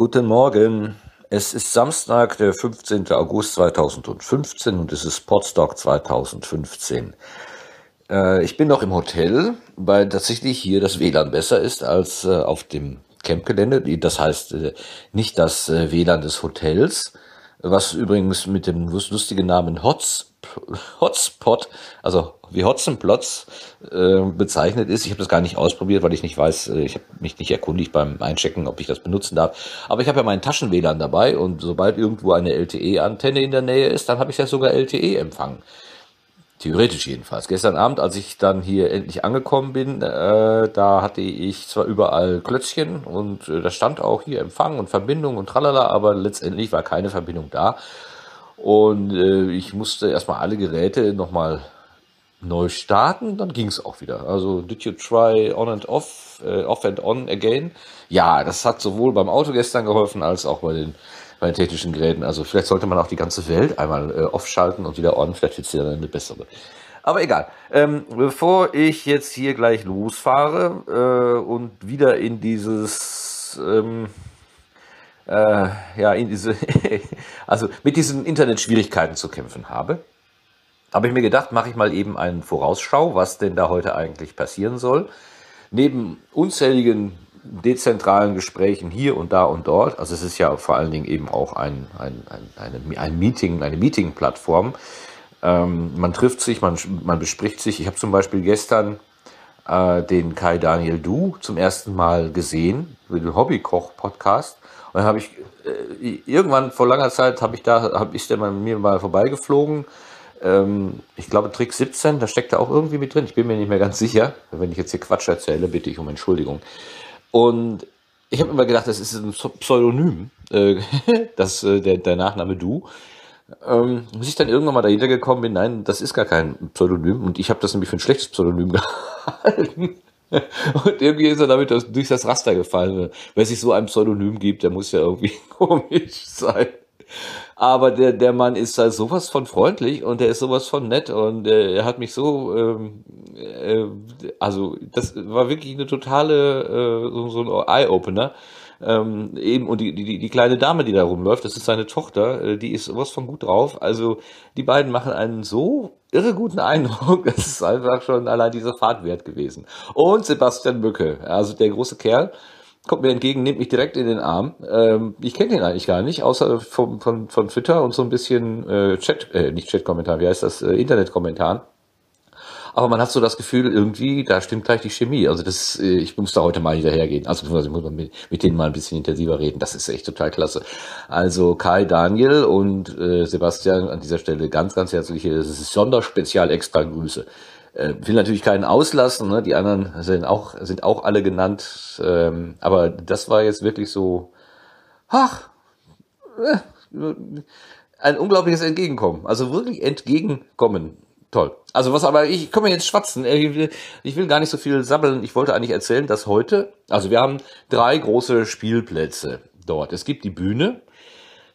Guten Morgen. Es ist Samstag, der 15. August 2015 und es ist Podstock 2015. Äh, ich bin noch im Hotel, weil tatsächlich hier das WLAN besser ist als äh, auf dem Campgelände. Das heißt äh, nicht das äh, WLAN des Hotels, was übrigens mit dem lustigen Namen Hots Hotspot, also wie Hotzenplotz äh, bezeichnet ist. Ich habe das gar nicht ausprobiert, weil ich nicht weiß, äh, ich habe mich nicht erkundigt beim Einchecken, ob ich das benutzen darf. Aber ich habe ja meinen Taschen-WLAN dabei und sobald irgendwo eine LTE-Antenne in der Nähe ist, dann habe ich ja sogar LTE empfangen. Theoretisch jedenfalls. Gestern Abend, als ich dann hier endlich angekommen bin, äh, da hatte ich zwar überall Klötzchen und äh, da stand auch hier Empfang und Verbindung und tralala, aber letztendlich war keine Verbindung da. Und äh, ich musste erstmal alle Geräte nochmal neu starten, dann ging es auch wieder. Also did you try on and off, äh, off and on again? Ja, das hat sowohl beim Auto gestern geholfen als auch bei den, bei technischen Geräten. Also vielleicht sollte man auch die ganze Welt einmal äh, off schalten und wieder on, vielleicht wird sie dann eine bessere. Aber egal. Ähm, bevor ich jetzt hier gleich losfahre äh, und wieder in dieses ähm, äh, ja, in diese, also mit diesen Internetschwierigkeiten zu kämpfen habe, habe ich mir gedacht, mache ich mal eben einen Vorausschau, was denn da heute eigentlich passieren soll. Neben unzähligen dezentralen Gesprächen hier und da und dort, also es ist ja vor allen Dingen eben auch ein, ein, ein, ein Meeting, eine Meeting-Plattform. Ähm, man trifft sich, man, man bespricht sich. Ich habe zum Beispiel gestern äh, den Kai Daniel Du zum ersten Mal gesehen, den Hobbykoch-Podcast. Und dann habe ich äh, irgendwann vor langer Zeit habe ich da, habe ich der mal mir mal vorbeigeflogen. Ähm, ich glaube Trick 17, da steckt er auch irgendwie mit drin. Ich bin mir nicht mehr ganz sicher. Wenn ich jetzt hier Quatsch erzähle, bitte ich um Entschuldigung. Und ich habe immer gedacht, das ist ein Pseudonym, äh, das äh, der, der Nachname Du. Ähm, bis ich dann irgendwann mal dahinter gekommen bin, nein, das ist gar kein Pseudonym und ich habe das nämlich für ein schlechtes Pseudonym gehalten. Und irgendwie ist er damit durch das Raster gefallen. Wer sich so ein Pseudonym gibt, der muss ja irgendwie komisch sein. Aber der, der Mann ist halt sowas von freundlich und er ist sowas von nett und äh, er hat mich so, ähm, äh, also das war wirklich eine totale, äh, so, so ein Eye-Opener. Ähm, eben, und die, die, die kleine Dame, die da rumläuft, das ist seine Tochter, äh, die ist sowas von gut drauf. Also die beiden machen einen so irre guten Eindruck. Das ist einfach schon allein diese Fahrt wert gewesen. Und Sebastian Mücke, also der große Kerl, kommt mir entgegen, nimmt mich direkt in den Arm. Ähm, ich kenne ihn eigentlich gar nicht, außer vom, von, von Twitter und so ein bisschen äh, Chat, äh, nicht Chat-Kommentar, wie heißt das, äh, Internet-Kommentaren aber man hat so das Gefühl, irgendwie, da stimmt gleich die Chemie. Also das, äh, ich muss da heute mal hinterhergehen. Also beziehungsweise muss man mit, mit denen mal ein bisschen intensiver reden. Das ist echt total klasse. Also Kai, Daniel und äh, Sebastian an dieser Stelle ganz, ganz herzliche, das Äh, will natürlich keinen auslassen, ne? die anderen sind auch, sind auch alle genannt. Ähm, aber das war jetzt wirklich so, ach, äh, ein unglaubliches Entgegenkommen. Also wirklich entgegenkommen toll. Also was aber, ich komme jetzt schwatzen. Äh, ich will gar nicht so viel sabbeln. Ich wollte eigentlich erzählen, dass heute, also wir haben drei große Spielplätze dort. Es gibt die Bühne,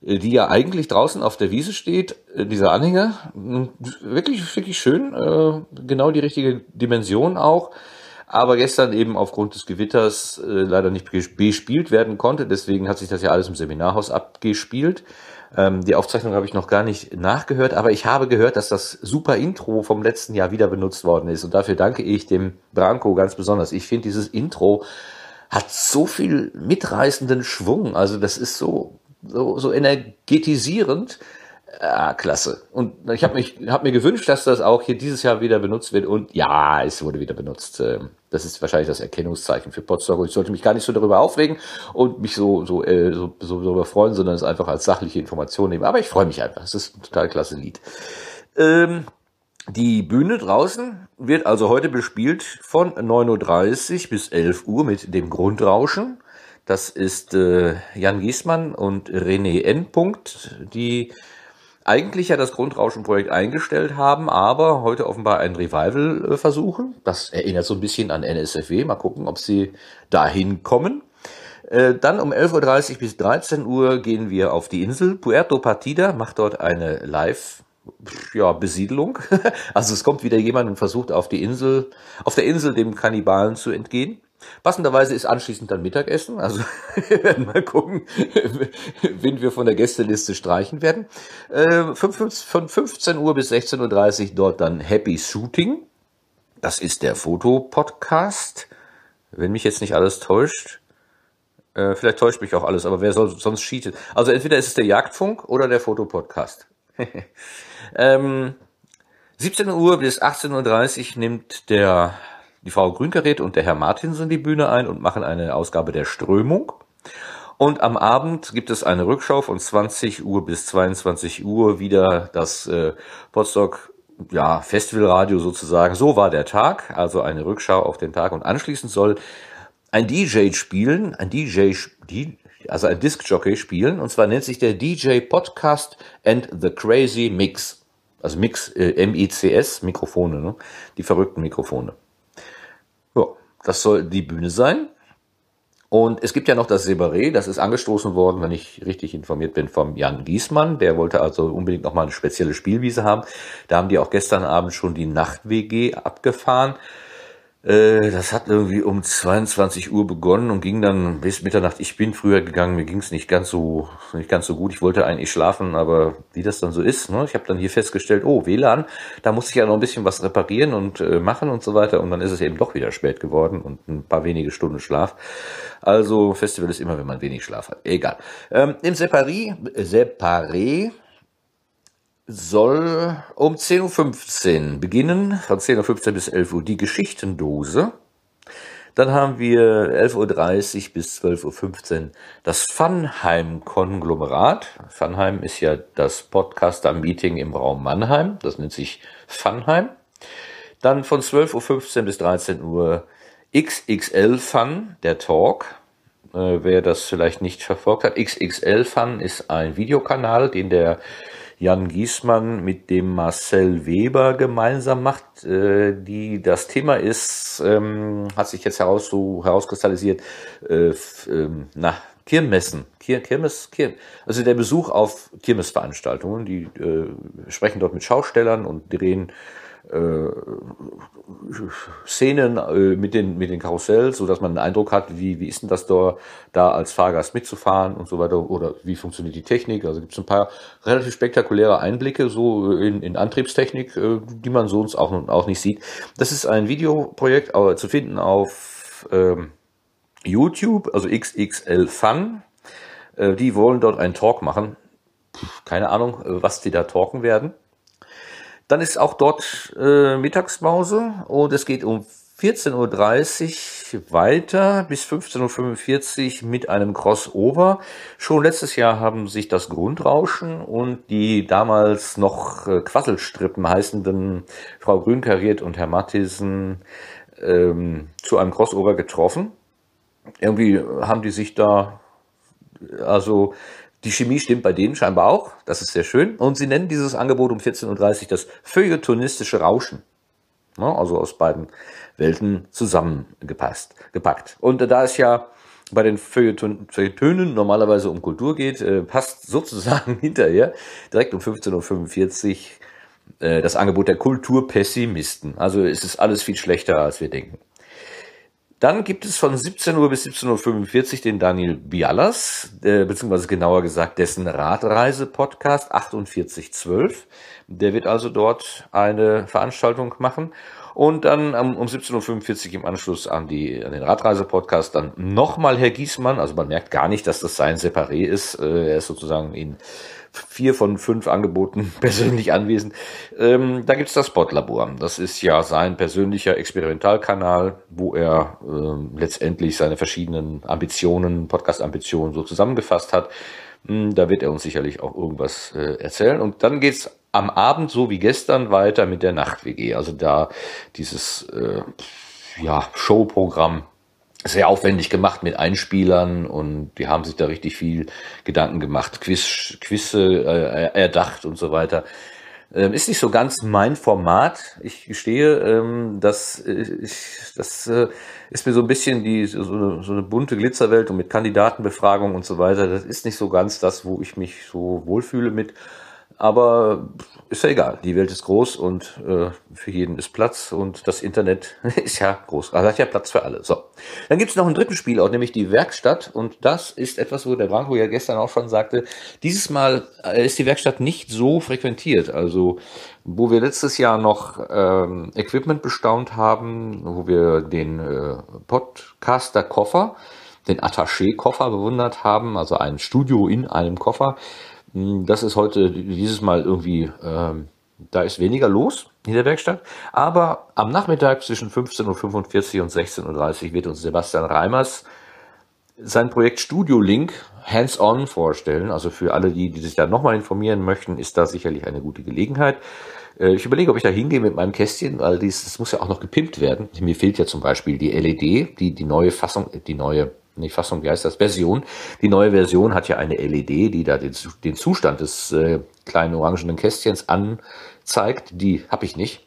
die ja eigentlich draußen auf der Wiese steht, äh, dieser Anhänger. Wirklich, wirklich schön. Genau die richtige Dimension auch. Aber gestern eben aufgrund des Gewitters leider nicht bespielt werden konnte. Deswegen hat sich das ja alles im Seminarhaus abgespielt. Ähm, die Aufzeichnung habe ich noch gar nicht nachgehört, aber ich habe gehört, dass das super Intro vom letzten Jahr wieder benutzt worden ist. Und dafür danke ich dem Branko ganz besonders. Ich finde, dieses Intro hat so viel mitreißenden Schwung. Also das ist so, so, so energetisierend. Ah, klasse. Und ich habe hab mir gewünscht, dass das auch hier dieses Jahr wieder benutzt wird. Und ja, es wurde wieder benutzt. Ähm, das ist wahrscheinlich das Erkennungszeichen für Potsdam. Ich sollte mich gar nicht so darüber aufregen und mich so, so, äh, so, so darüber freuen, sondern es einfach als sachliche Information nehmen. Aber ich freue mich einfach. Es ist ein total klasse Lied. Ähm, die Bühne draußen wird also heute bespielt von 9.30 Uhr bis 11 Uhr mit dem Grundrauschen. Das ist äh, Jan Giesmann und René N. die eigentlich ja das Grundrauschenprojekt eingestellt haben, aber heute offenbar ein Revival äh, versuchen. Das erinnert so ein bisschen an NSFW. Mal gucken, ob sie dahin kommen. Äh, dann um 11.30 Uhr bis 13 Uhr gehen wir auf die Insel. Puerto Partida macht dort eine Live- ja, Besiedelung. Also es kommt wieder jemand und versucht auf die Insel, auf der Insel dem Kannibalen zu entgehen. Passenderweise ist anschließend dann Mittagessen. Also wir werden mal gucken, wen wir von der Gästeliste streichen werden. Äh, von 15 Uhr bis 16.30 Uhr dort dann Happy Shooting. Das ist der Fotopodcast. Wenn mich jetzt nicht alles täuscht. Äh, vielleicht täuscht mich auch alles, aber wer soll sonst cheaten? Also entweder ist es der Jagdfunk oder der Fotopodcast. ähm, 17 Uhr bis 18.30 Uhr nimmt der die Frau Grünkaret und der Herr Martinsen die Bühne ein und machen eine Ausgabe der Strömung. Und am Abend gibt es eine Rückschau von 20 Uhr bis 22 Uhr wieder das äh, Potsdok ja, Festivalradio sozusagen. So war der Tag, also eine Rückschau auf den Tag. Und anschließend soll ein DJ spielen, ein DJ, also ein Disc-Jockey spielen. Und zwar nennt sich der DJ Podcast and the Crazy Mix. Also Mix, äh, M-I-C-S, Mikrofone, ne? die verrückten Mikrofone. Das soll die Bühne sein. Und es gibt ja noch das Separé, das ist angestoßen worden, wenn ich richtig informiert bin, vom Jan Giesmann. Der wollte also unbedingt nochmal eine spezielle Spielwiese haben. Da haben die auch gestern Abend schon die Nacht-WG abgefahren. Äh, das hat irgendwie um 22 Uhr begonnen und ging dann bis Mitternacht. Ich bin früher gegangen, mir ging es nicht ganz so nicht ganz so gut. Ich wollte eigentlich schlafen, aber wie das dann so ist, ne? ich habe dann hier festgestellt, oh WLAN, da muss ich ja noch ein bisschen was reparieren und äh, machen und so weiter. Und dann ist es eben doch wieder spät geworden und ein paar wenige Stunden Schlaf. Also Festival ist immer, wenn man wenig Schlaf hat. Egal. Ähm, Im Separé, Separé soll um 10.15 Uhr beginnen, von 10.15 Uhr bis 11 Uhr die Geschichtendose. Dann haben wir 11.30 Uhr bis 12.15 Uhr das Funheim-Konglomerat. Funheim ist ja das Podcaster-Meeting im Raum Mannheim. Das nennt sich Funheim. Dann von 12.15 Uhr bis 13 Uhr XXL Fun, der Talk. Äh, wer das vielleicht nicht verfolgt hat, XXL Fun ist ein Videokanal, den der Jan Giesmann mit dem Marcel Weber gemeinsam macht. Äh, die, das Thema ist, ähm, hat sich jetzt heraus, so herauskristallisiert, äh, ähm, na, Kirmessen, Kir Kirmes, Kir also der Besuch auf Kirmesveranstaltungen, die äh, sprechen dort mit Schaustellern und drehen Szenen äh, mit den mit den Karussells, so dass man einen Eindruck hat, wie wie ist denn das da da als Fahrgast mitzufahren und so weiter oder wie funktioniert die Technik? Also gibt es ein paar relativ spektakuläre Einblicke so in, in Antriebstechnik, äh, die man sonst auch auch nicht sieht. Das ist ein Videoprojekt aber zu finden auf ähm, YouTube, also XXL Fun. Äh, die wollen dort einen Talk machen. Keine Ahnung, äh, was die da talken werden. Dann ist auch dort äh, Mittagspause und es geht um 14.30 Uhr weiter bis 15.45 Uhr mit einem Crossover. Schon letztes Jahr haben sich das Grundrauschen und die damals noch äh, Quasselstrippen heißenden Frau Grünkariert und Herr Mattisen ähm, zu einem Crossover getroffen. Irgendwie haben die sich da also die Chemie stimmt bei denen scheinbar auch. Das ist sehr schön. Und sie nennen dieses Angebot um 14.30 Uhr das feuilletonistische Rauschen. also aus beiden Welten zusammengepasst, gepackt. Und da es ja bei den Feuilletonen normalerweise um Kultur geht, äh, passt sozusagen hinterher direkt um 15.45 Uhr äh, das Angebot der Kulturpessimisten. Also es ist alles viel schlechter, als wir denken. Dann gibt es von 17 Uhr bis 17.45 Uhr den Daniel Bialas, äh, beziehungsweise genauer gesagt dessen Radreise-Podcast 4812. Der wird also dort eine Veranstaltung machen. Und dann um, um 17.45 Uhr im Anschluss an, die, an den Radreise-Podcast dann nochmal Herr Giesmann. Also man merkt gar nicht, dass das sein Separé ist. Äh, er ist sozusagen in vier von fünf Angeboten persönlich anwesend. Ähm, da gibt's das Spotlabor. Das ist ja sein persönlicher Experimentalkanal, wo er äh, letztendlich seine verschiedenen Ambitionen, Podcast-Ambitionen so zusammengefasst hat. Hm, da wird er uns sicherlich auch irgendwas äh, erzählen. Und dann geht's am Abend, so wie gestern, weiter mit der Nacht-WG. Also da dieses äh, ja, Showprogramm sehr aufwendig gemacht mit Einspielern und die haben sich da richtig viel Gedanken gemacht, Quiz, Quizze äh, erdacht und so weiter. Ähm, ist nicht so ganz mein Format. Ich gestehe, ähm, das, ich, das äh, ist mir so ein bisschen die so eine, so eine bunte Glitzerwelt und mit Kandidatenbefragung und so weiter. Das ist nicht so ganz das, wo ich mich so wohlfühle mit. Aber ist ja egal. Die Welt ist groß und äh, für jeden ist Platz und das Internet ist ja groß. Also hat ja Platz für alle. So. Dann gibt es noch einen dritten Spielort, nämlich die Werkstatt. Und das ist etwas, wo der Branko ja gestern auch schon sagte, dieses Mal äh, ist die Werkstatt nicht so frequentiert. Also wo wir letztes Jahr noch ähm, Equipment bestaunt haben, wo wir den äh, Podcaster-Koffer, den Attaché-Koffer bewundert haben, also ein Studio in einem Koffer, das ist heute dieses Mal irgendwie, ähm, da ist weniger los in der Werkstatt. Aber am Nachmittag zwischen 15.45 Uhr und 16.30 Uhr wird uns Sebastian Reimers sein Projekt Studio Link hands-on vorstellen. Also für alle, die, die sich da nochmal informieren möchten, ist da sicherlich eine gute Gelegenheit. Äh, ich überlege, ob ich da hingehe mit meinem Kästchen, weil dies, das muss ja auch noch gepimpt werden. Mir fehlt ja zum Beispiel die LED, die, die neue Fassung, die neue nicht Fassung, wie heißt das, Version. Die neue Version hat ja eine LED, die da den, den Zustand des äh, kleinen orangenen Kästchens anzeigt. Die habe ich nicht.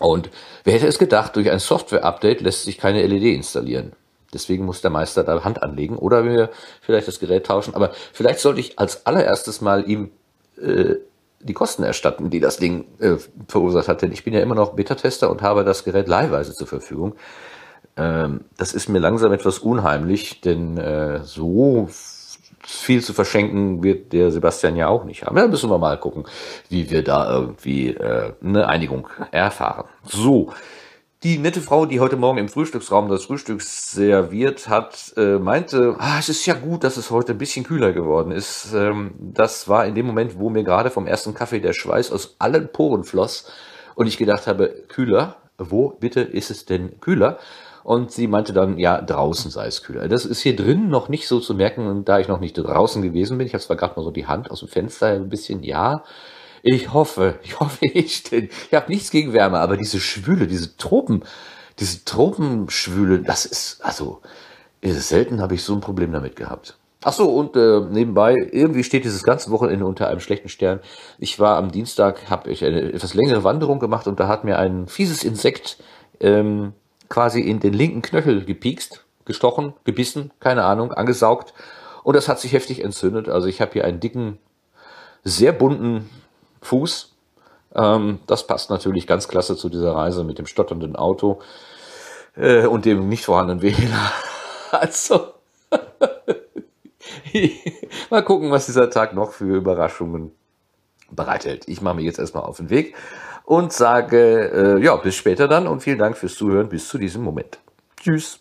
Und wer hätte es gedacht, durch ein Software-Update lässt sich keine LED installieren. Deswegen muss der Meister da Hand anlegen oder wir vielleicht das Gerät tauschen. Aber vielleicht sollte ich als allererstes mal ihm äh, die Kosten erstatten, die das Ding äh, verursacht hat. Denn ich bin ja immer noch Beta-Tester und habe das Gerät leihweise zur Verfügung. Ähm, das ist mir langsam etwas unheimlich, denn äh, so viel zu verschenken wird der Sebastian ja auch nicht haben. Da müssen wir mal gucken, wie wir da irgendwie äh, eine Einigung erfahren. So. Die nette Frau, die heute Morgen im Frühstücksraum das Frühstück serviert hat, äh, meinte, ah, es ist ja gut, dass es heute ein bisschen kühler geworden ist. Ähm, das war in dem Moment, wo mir gerade vom ersten Kaffee der Schweiß aus allen Poren floss und ich gedacht habe, kühler? Wo bitte ist es denn kühler? Und sie meinte dann, ja, draußen sei es kühler. Das ist hier drin noch nicht so zu merken, da ich noch nicht draußen gewesen bin, ich habe zwar gerade mal so die Hand aus dem Fenster ein bisschen, ja, ich hoffe, ich hoffe ich denn. Ich habe nichts gegen Wärme, aber diese Schwüle, diese Tropen, diese Tropenschwüle, das ist, also, ist selten, habe ich so ein Problem damit gehabt. Ach so, und äh, nebenbei, irgendwie steht dieses ganze Wochenende unter einem schlechten Stern. Ich war am Dienstag, habe ich eine etwas längere Wanderung gemacht und da hat mir ein fieses Insekt ähm, quasi in den linken Knöchel gepiekst, gestochen, gebissen, keine Ahnung, angesaugt. Und das hat sich heftig entzündet. Also ich habe hier einen dicken, sehr bunten Fuß. Ähm, das passt natürlich ganz klasse zu dieser Reise mit dem stotternden Auto äh, und dem nicht vorhandenen WLAN. Also, mal gucken, was dieser Tag noch für Überraschungen bereithält. Ich mache mich jetzt erstmal auf den Weg und sage, äh, ja, bis später dann und vielen Dank fürs Zuhören bis zu diesem Moment. Tschüss.